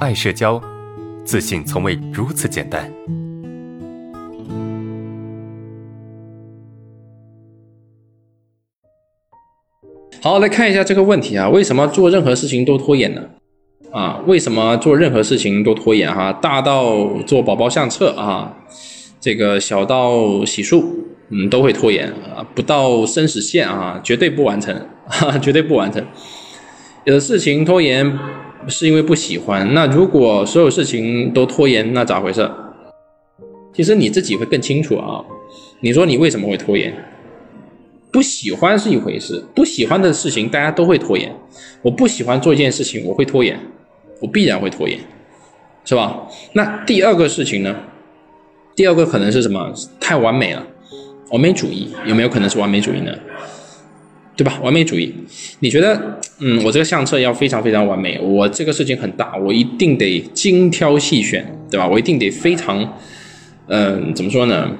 爱社交，自信从未如此简单。好，来看一下这个问题啊，为什么做任何事情都拖延呢？啊，为什么做任何事情都拖延？哈，大到做宝宝相册啊，这个小到洗漱，嗯，都会拖延啊，不到生死线啊，绝对不完成，哈，绝对不完成。有的事情拖延是因为不喜欢，那如果所有事情都拖延，那咋回事？其实你自己会更清楚啊。你说你为什么会拖延？不喜欢是一回事，不喜欢的事情大家都会拖延。我不喜欢做一件事情，我会拖延，我必然会拖延，是吧？那第二个事情呢？第二个可能是什么？太完美了，完美主义有没有可能是完美主义呢？对吧？完美主义，你觉得，嗯，我这个相册要非常非常完美，我这个事情很大，我一定得精挑细选，对吧？我一定得非常，嗯，怎么说呢？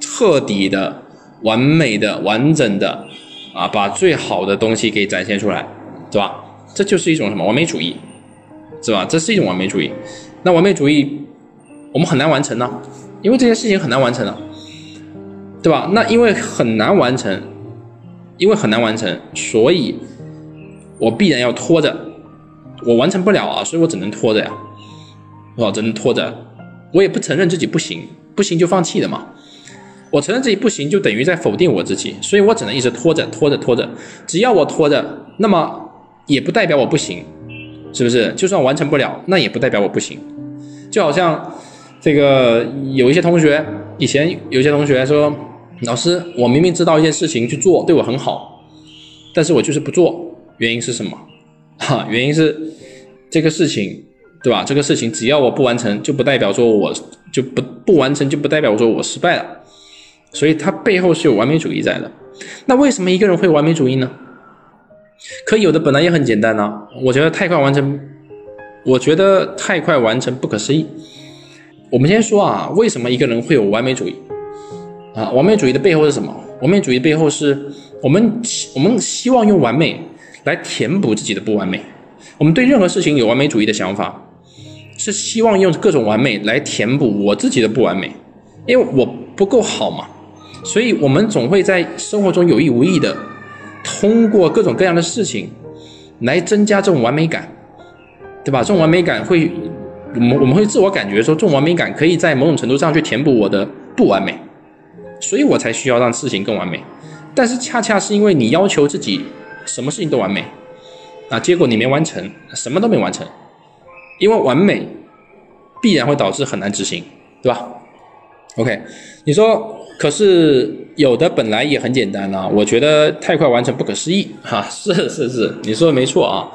彻底的。完美的、完整的，啊，把最好的东西给展现出来，对吧？这就是一种什么完美主义，是吧？这是一种完美主义。那完美主义，我们很难完成呢，因为这件事情很难完成啊，对吧？那因为很难完成，因为很难完成，所以我必然要拖着，我完成不了啊，所以我只能拖着呀，是吧？只能拖着，我也不承认自己不行，不行就放弃的嘛。我承认自己不行，就等于在否定我自己，所以我只能一直拖着，拖着，拖着。只要我拖着，那么也不代表我不行，是不是？就算完成不了，那也不代表我不行。就好像这个有一些同学，以前有些同学说：“老师，我明明知道一件事情去做对我很好，但是我就是不做，原因是什么？哈，原因是这个事情，对吧？这个事情只要我不完成，就不代表说我就不不完成，就不代表说我失败了。”所以它背后是有完美主义在的，那为什么一个人会完美主义呢？可有的本来也很简单呢。我觉得太快完成，我觉得太快完成不可思议。我们先说啊，为什么一个人会有完美主义？啊，完美主义的背后是什么？完美主义背后是我们我们希望用完美来填补自己的不完美。我们对任何事情有完美主义的想法，是希望用各种完美来填补我自己的不完美，因为我不够好嘛。所以，我们总会在生活中有意无意的，通过各种各样的事情，来增加这种完美感，对吧？这种完美感会，我们我们会自我感觉说，这种完美感可以在某种程度上去填补我的不完美，所以我才需要让事情更完美。但是，恰恰是因为你要求自己什么事情都完美，啊，结果你没完成，什么都没完成，因为完美必然会导致很难执行，对吧？OK，你说。可是有的本来也很简单啊，我觉得太快完成不可思议哈，是是是，你说的没错啊，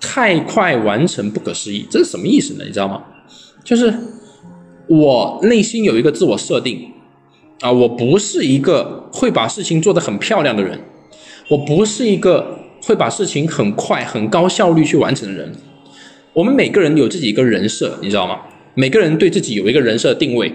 太快完成不可思议，这是什么意思呢？你知道吗？就是我内心有一个自我设定啊，我不是一个会把事情做得很漂亮的人，我不是一个会把事情很快很高效率去完成的人。我们每个人有自己一个人设，你知道吗？每个人对自己有一个人设定位。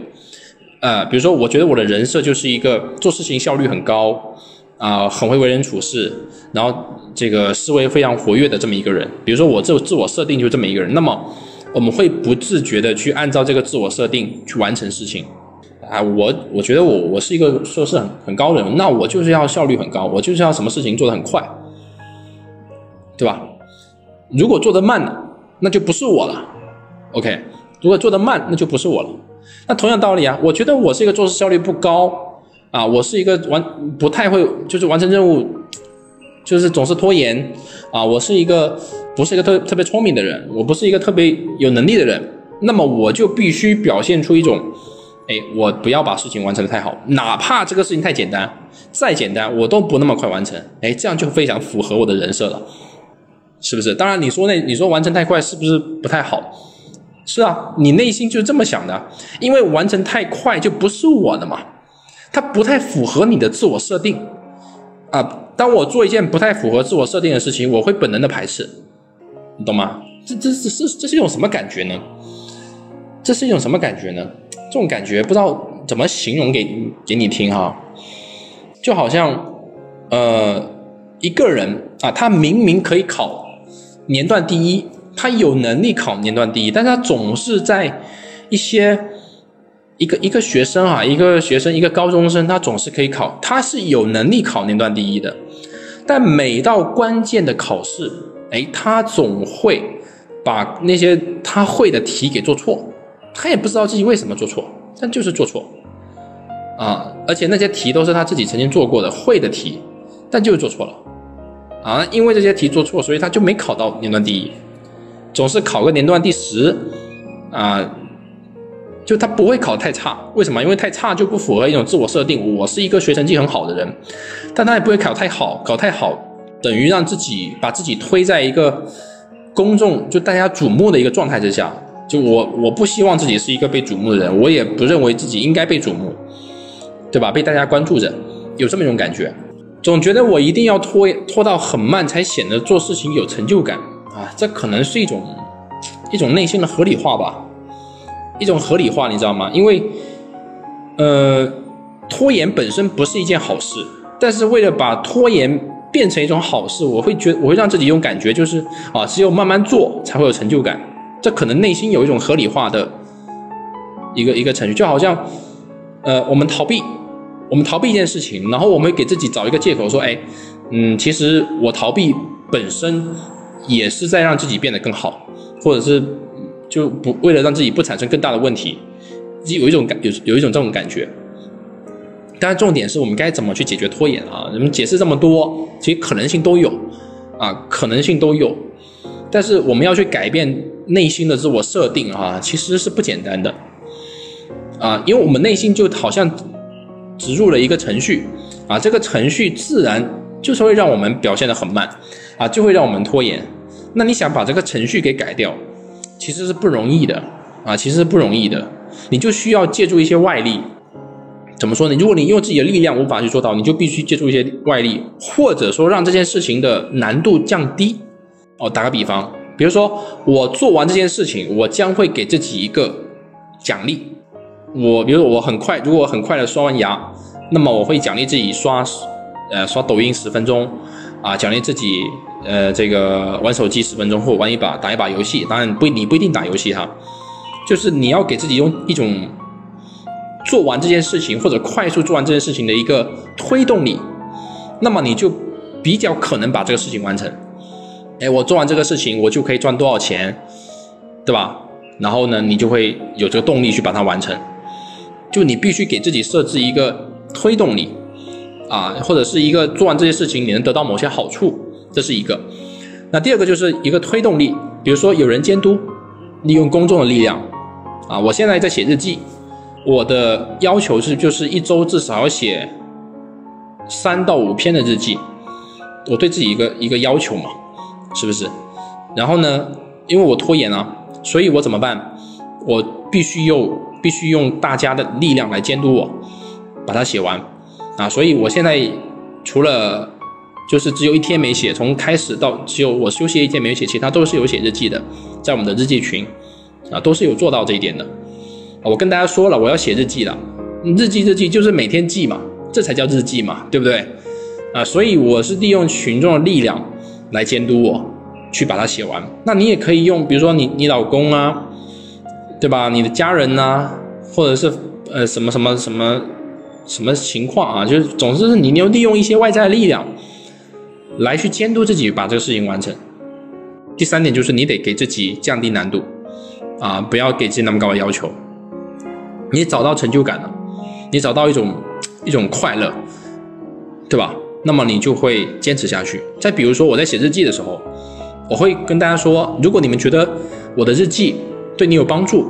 呃，比如说，我觉得我的人设就是一个做事情效率很高，啊，很会为人处事，然后这个思维非常活跃的这么一个人。比如说，我自自我设定就这么一个人，那么我们会不自觉的去按照这个自我设定去完成事情。啊，我我觉得我我是一个做事很很高的人，那我就是要效率很高，我就是要什么事情做得很快，对吧？如果做得慢了，那就不是我了。OK，如果做得慢，那就不是我了。那同样道理啊，我觉得我是一个做事效率不高啊，我是一个完不太会就是完成任务，就是总是拖延啊，我是一个不是一个特特别聪明的人，我不是一个特别有能力的人，那么我就必须表现出一种，哎，我不要把事情完成的太好，哪怕这个事情太简单，再简单我都不那么快完成，哎，这样就非常符合我的人设了，是不是？当然你说那你说完成太快是不是不太好？是啊，你内心就是这么想的，因为完成太快就不是我的嘛，它不太符合你的自我设定啊。当我做一件不太符合自我设定的事情，我会本能的排斥，你懂吗？这这这是这是一种什么感觉呢？这是一种什么感觉呢？这种感觉不知道怎么形容给给你听哈，就好像呃一个人啊，他明明可以考年段第一。他有能力考年段第一，但他总是在一些一个一个学生啊，一个学生，一个高中生，他总是可以考，他是有能力考年段第一的，但每到关键的考试，哎，他总会把那些他会的题给做错，他也不知道自己为什么做错，但就是做错啊，而且那些题都是他自己曾经做过的会的题，但就是做错了啊，因为这些题做错，所以他就没考到年段第一，总是考个年段第十啊。就他不会考太差，为什么？因为太差就不符合一种自我设定。我是一个学成绩很好的人，但他也不会考太好，考太好等于让自己把自己推在一个公众就大家瞩目的一个状态之下。就我我不希望自己是一个被瞩目的人，我也不认为自己应该被瞩目，对吧？被大家关注着，有这么一种感觉，总觉得我一定要拖拖到很慢才显得做事情有成就感啊！这可能是一种一种内心的合理化吧。一种合理化，你知道吗？因为，呃，拖延本身不是一件好事，但是为了把拖延变成一种好事，我会觉我会让自己有感觉，就是啊，只有慢慢做才会有成就感。这可能内心有一种合理化的一个一个程序，就好像，呃，我们逃避，我们逃避一件事情，然后我们给自己找一个借口，说，哎，嗯，其实我逃避本身也是在让自己变得更好，或者是。就不为了让自己不产生更大的问题，自己有一种感有有一种这种感觉。但是，重点是我们该怎么去解决拖延啊？我们解释这么多，其实可能性都有啊，可能性都有。但是我们要去改变内心的自我设定啊，其实是不简单的啊，因为我们内心就好像植入了一个程序啊，这个程序自然就是会让我们表现的很慢啊，就会让我们拖延。那你想把这个程序给改掉？其实是不容易的啊，其实是不容易的，你就需要借助一些外力。怎么说呢？如果你用自己的力量无法去做到，你就必须借助一些外力，或者说让这件事情的难度降低。哦，打个比方，比如说我做完这件事情，我将会给自己一个奖励。我比如说我很快，如果我很快的刷完牙，那么我会奖励自己刷，呃，刷抖音十分钟，啊，奖励自己。呃，这个玩手机十分钟，或玩一把打一把游戏，当然不你不一定打游戏哈，就是你要给自己用一种做完这件事情或者快速做完这件事情的一个推动力，那么你就比较可能把这个事情完成。哎，我做完这个事情，我就可以赚多少钱，对吧？然后呢，你就会有这个动力去把它完成。就你必须给自己设置一个推动力啊，或者是一个做完这些事情你能得到某些好处。这是一个，那第二个就是一个推动力，比如说有人监督，利用公众的力量，啊，我现在在写日记，我的要求是就是一周至少要写三到五篇的日记，我对自己一个一个要求嘛，是不是？然后呢，因为我拖延啊，所以我怎么办？我必须用必须用大家的力量来监督我，把它写完，啊，所以我现在除了就是只有一天没写，从开始到只有我休息一天没写，其他都是有写日记的，在我们的日记群，啊，都是有做到这一点的。我跟大家说了，我要写日记了，日记日记就是每天记嘛，这才叫日记嘛，对不对？啊，所以我是利用群众的力量来监督我，去把它写完。那你也可以用，比如说你你老公啊，对吧？你的家人呐，或者是呃什么什么什么什么情况啊？就是总之是你要利用一些外在的力量。来去监督自己把这个事情完成。第三点就是你得给自己降低难度，啊，不要给自己那么高的要求。你找到成就感了，你找到一种一种快乐，对吧？那么你就会坚持下去。再比如说我在写日记的时候，我会跟大家说，如果你们觉得我的日记对你有帮助，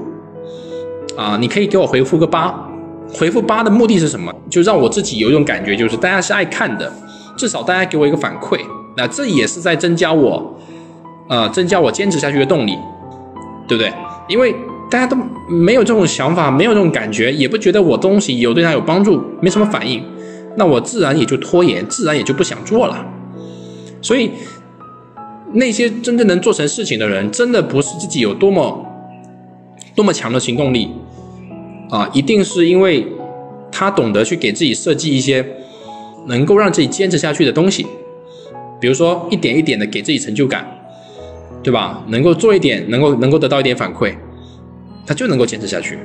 啊，你可以给我回复个八。回复八的目的是什么？就让我自己有一种感觉，就是大家是爱看的。至少大家给我一个反馈，那这也是在增加我，呃，增加我坚持下去的动力，对不对？因为大家都没有这种想法，没有这种感觉，也不觉得我东西有对他有帮助，没什么反应，那我自然也就拖延，自然也就不想做了。所以，那些真正能做成事情的人，真的不是自己有多么多么强的行动力，啊，一定是因为他懂得去给自己设计一些。能够让自己坚持下去的东西，比如说一点一点的给自己成就感，对吧？能够做一点，能够能够得到一点反馈，他就能够坚持下去。